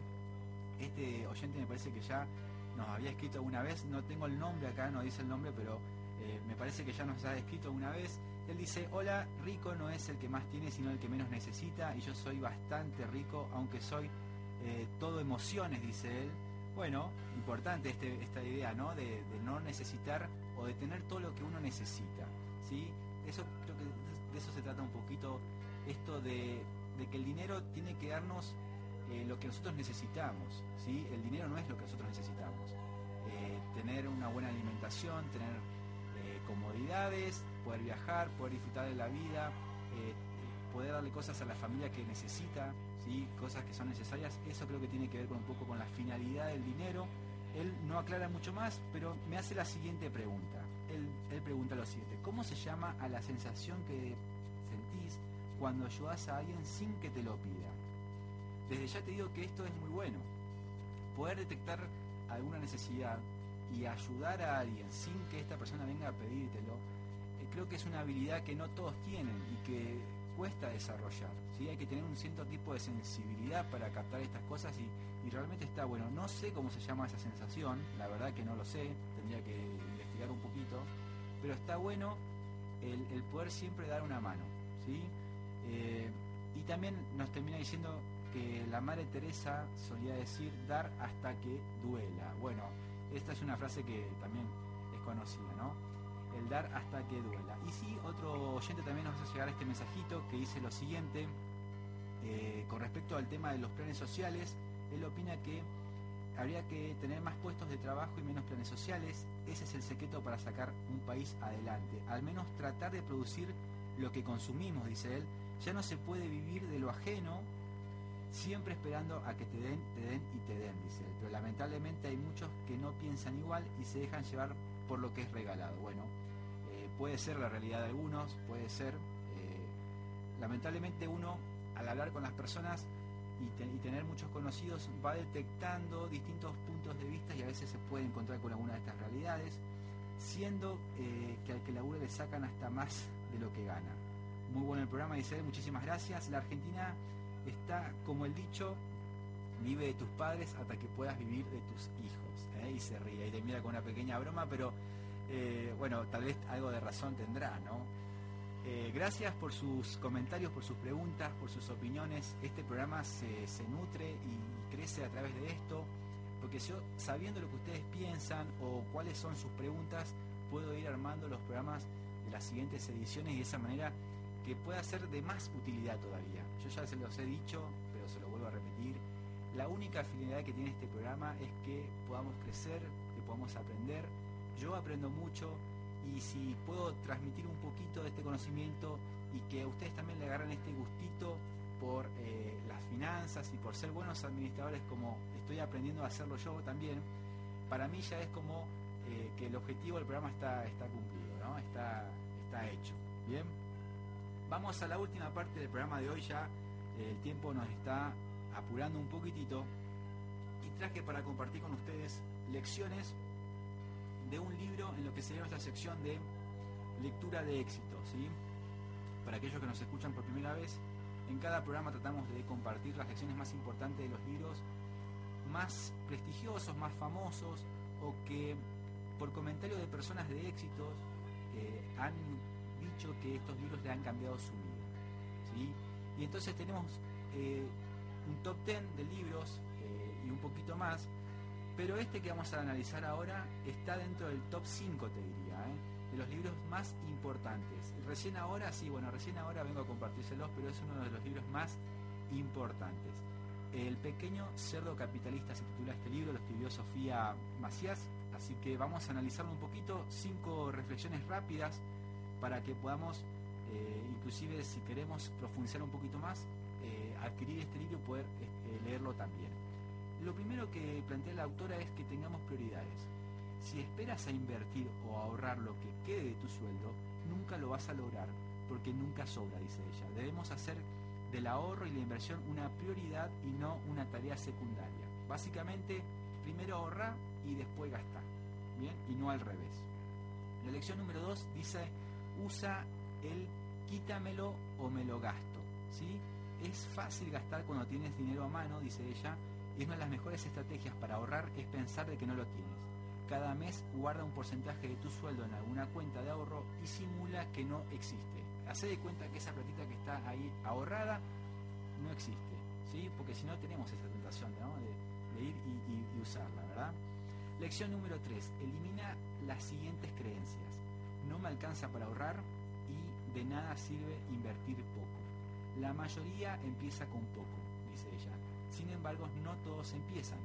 Este oyente me parece que ya nos había escrito alguna vez, no tengo el nombre acá, no dice el nombre, pero eh, me parece que ya nos ha escrito una vez. Él dice, hola, rico no es el que más tiene, sino el que menos necesita, y yo soy bastante rico, aunque soy eh, todo emociones, dice él. Bueno, importante este, esta idea, ¿no? De, no necesitar o de tener todo lo que uno necesita, ¿sí? Eso creo que de eso se trata un poquito, esto de, que el dinero tiene que darnos eh, lo que nosotros necesitamos, ¿sí? El dinero no es lo que nosotros necesitamos. Eh, tener una buena alimentación, tener comodidades, poder viajar, poder disfrutar de la vida, poder darle cosas a la familia que necesita, cosas que son necesarias, eso creo que tiene que ver con un poco con la finalidad del dinero. Él no aclara mucho más, pero me hace la siguiente pregunta. Él, pregunta lo siguiente, ¿cómo se llama a la sensación que sentís cuando ayudas a alguien sin que te lo pida? Desde ya te digo que esto es muy bueno. Poder detectar alguna necesidad y ayudar a alguien sin que esta persona venga a pedírtelo, eh, creo que es una habilidad que no todos tienen y que cuesta desarrollar. ¿sí? Hay que tener un cierto tipo de sensibilidad para captar estas cosas y, realmente está bueno. No sé cómo se llama esa sensación, la verdad que no lo sé, tendría que investigar un poquito, pero está bueno el, poder siempre dar una mano. ¿sí? Eh, y también nos termina diciendo que la Madre Teresa solía decir dar hasta que duela. Bueno, esta es una frase que también es conocida, ¿no? el dar hasta que duela. Y sí, otro oyente también nos hace llegar este mensajito que dice lo siguiente, eh, con respecto al tema de los planes sociales, él opina que habría que tener más puestos de trabajo y menos planes sociales. Ese es el secreto para sacar un país adelante. Al menos tratar de producir lo que consumimos, dice él. Ya no se puede vivir de lo ajeno, siempre esperando a que te den, te den y te den, dice él. Pero lamentablemente hay muchos que no piensan igual y se dejan llevar por lo que es regalado. Bueno, puede ser la realidad de algunos, puede ser, eh, lamentablemente uno al hablar con las personas y, tener muchos conocidos va detectando distintos puntos de vista y a veces se puede encontrar con alguna de estas realidades, siendo eh, que al que labura le sacan hasta más de lo que gana. Muy bueno el programa, dice, muchísimas gracias. La Argentina está, como el dicho, vive de tus padres hasta que puedas vivir de tus hijos. ¿eh? Y se ríe y te mira con una pequeña broma, pero eh, bueno, tal vez algo de razón tendrá, ¿no? Eh, gracias por sus comentarios, por sus preguntas, por sus opiniones. Este programa se, nutre y crece a través de esto, porque yo, sabiendo lo que ustedes piensan o cuáles son sus preguntas, puedo ir armando los programas de las siguientes ediciones y de esa manera que pueda ser de más utilidad todavía. Yo ya se los he dicho, pero se lo vuelvo a repetir. La única finalidad que tiene este programa es que podamos crecer, que podamos aprender, yo aprendo mucho y si puedo transmitir un poquito de este conocimiento y que ustedes también le agarren este gustito por eh, las finanzas y por ser buenos administradores como estoy aprendiendo a hacerlo yo también, para mí ya es como eh, que el objetivo del programa está, está cumplido, ¿no? está, está hecho. Bien, vamos a la última parte del programa de hoy ya, el tiempo nos está apurando un poquitito y traje para compartir con ustedes lecciones de un libro en lo que sería nuestra sección de lectura de éxito. ¿sí? Para aquellos que nos escuchan por primera vez, en cada programa tratamos de compartir las lecciones más importantes de los libros más prestigiosos, más famosos, o que por comentarios de personas de éxitos han dicho que estos libros le han cambiado su vida. ¿sí? Y entonces tenemos eh, un top 10 de libros eh, y un poquito más, pero este que vamos a analizar ahora está dentro del top 5, te diría, ¿eh? de los libros más importantes. Recién ahora, sí, bueno, recién ahora vengo a compartírselos, pero es uno de los libros más importantes. El pequeño cerdo capitalista se titula este libro, lo escribió Sofía Macías, así que vamos a analizarlo un poquito, cinco reflexiones rápidas para que podamos, eh, inclusive si queremos profundizar un poquito más, eh, adquirir este libro y poder leerlo también. Lo primero que plantea la autora es que tengamos prioridades. Si esperas a invertir o ahorrar lo que quede de tu sueldo, nunca lo vas a lograr, porque nunca sobra, dice ella. Debemos hacer del ahorro y la inversión una prioridad y no una tarea secundaria. Básicamente, primero ahorrar y después gastar, ¿bien? Y no al revés. La lección número dos dice, usa el quítamelo o me lo gasto, ¿sí? Es fácil gastar cuando tienes dinero a mano, dice ella, y una de las mejores estrategias para ahorrar es pensar de que no lo tienes. Cada mes guarda un porcentaje de tu sueldo en alguna cuenta de ahorro y simula que no existe hace de cuenta que esa platita que está ahí ahorrada no existe, ¿sí? Porque si no tenemos esa tentación de, ir y, usarla, ¿verdad? Lección número 3. Elimina las siguientes creencias. No me alcanza para ahorrar y de nada sirve invertir poco. La mayoría empieza con poco, dice ella. Sin embargo, no todos empiezan.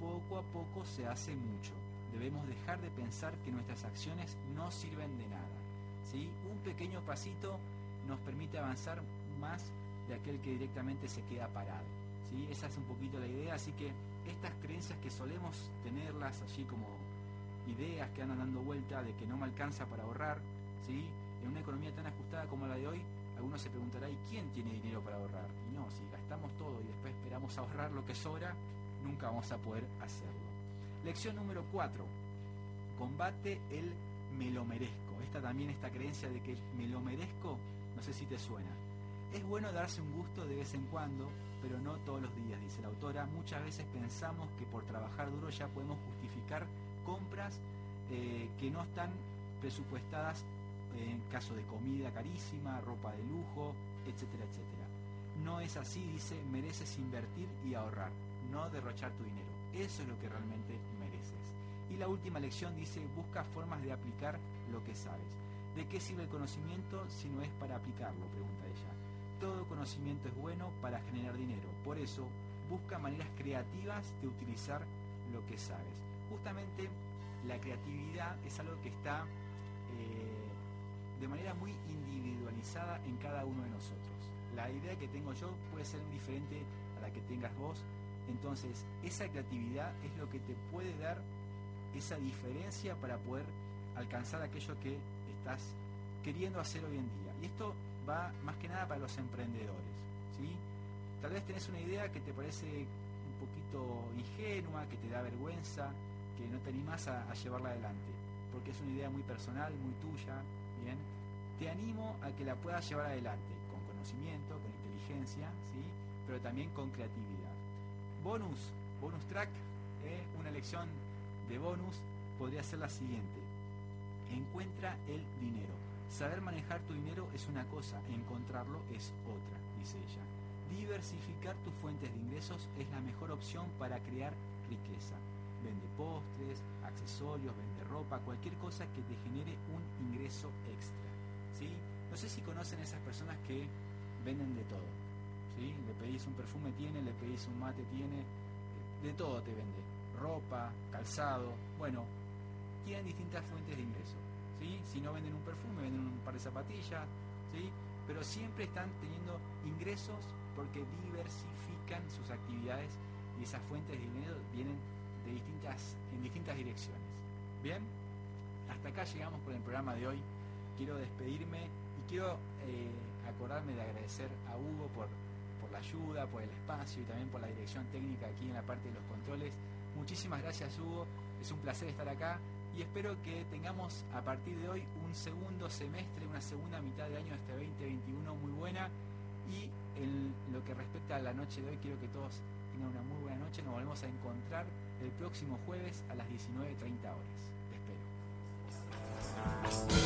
Poco a poco se hace mucho. Debemos dejar de pensar que nuestras acciones no sirven de nada. Un pequeño pasito nos permite avanzar más de aquel que directamente se queda parado. ¿sí? Esa es un poquito la idea, así que estas creencias que solemos tenerlas allí como ideas que andan dando vuelta de que no me alcanza para ahorrar, ¿sí? en una economía tan ajustada como la de hoy, algunos se preguntará, ¿y quién tiene dinero para ahorrar? No, si gastamos todo y después esperamos ahorrar lo que sobra, nunca vamos a poder hacerlo. Lección número 4. Combate el me lo merezco esta también esta creencia de que me lo merezco, no sé si te suena. Es bueno darse un gusto de vez en cuando, pero no todos los días, dice la autora. Muchas veces pensamos que por trabajar duro ya podemos justificar compras eh, que no están presupuestadas en caso de comida carísima, ropa de lujo, etcétera, etcétera. No es así, dice, mereces invertir y ahorrar, no derrochar tu dinero. Eso es lo que realmente mereces. Y la última lección dice, busca formas de aplicar lo que sabes. ¿De qué sirve el conocimiento si no es para aplicarlo? Pregunta ella. Todo conocimiento es bueno para generar dinero. Por eso, busca maneras creativas de utilizar lo que sabes. Justamente la creatividad es algo que está eh, de manera muy individualizada en cada uno de nosotros. La idea que tengo yo puede ser diferente a la que tengas vos. Entonces, esa creatividad es lo que te puede dar esa diferencia para poder alcanzar aquello que estás queriendo hacer hoy en día. Y esto va más que nada para los emprendedores. ¿sí? Tal vez tenés una idea que te parece un poquito ingenua, que te da vergüenza, que no te animás a, llevarla adelante, porque es una idea muy personal, muy tuya. Bien, te animo a que la puedas llevar adelante conocimiento, con inteligencia, ¿sí? pero también con creatividad. Bonus, bonus track, ¿eh? una lección de bonus podría ser la siguiente. Encuentra el dinero. Saber manejar tu dinero es una cosa, encontrarlo es otra, dice ella. Diversificar tus fuentes de ingresos es la mejor opción para crear riqueza. Vende postres, accesorios, vende ropa, cualquier cosa que te genere un ingreso extra. ¿sí? No sé si conocen esas personas que venden de todo. ¿sí? Le pedís un perfume, tiene, le pedís un mate, tiene, de todo te vende ropa, calzado, bueno, tienen distintas fuentes de ingreso. ¿sí? Si no venden un perfume, venden un par de zapatillas, ¿sí? pero siempre están teniendo ingresos porque diversifican sus actividades y esas fuentes de dinero vienen de distintas, en distintas direcciones. Bien, hasta acá llegamos con el programa de hoy. Quiero despedirme y quiero eh, acordarme de agradecer a Hugo por, por la ayuda, por el espacio y también por la dirección técnica aquí en la parte de los controles. Muchísimas gracias Hugo, es un placer estar acá y espero que tengamos a partir de hoy un segundo semestre, una segunda mitad de año de este 2021 muy buena y en lo que respecta a la noche de hoy quiero que todos tengan una muy buena noche, nos volvemos a encontrar el próximo jueves a las 19.30 horas. Te espero.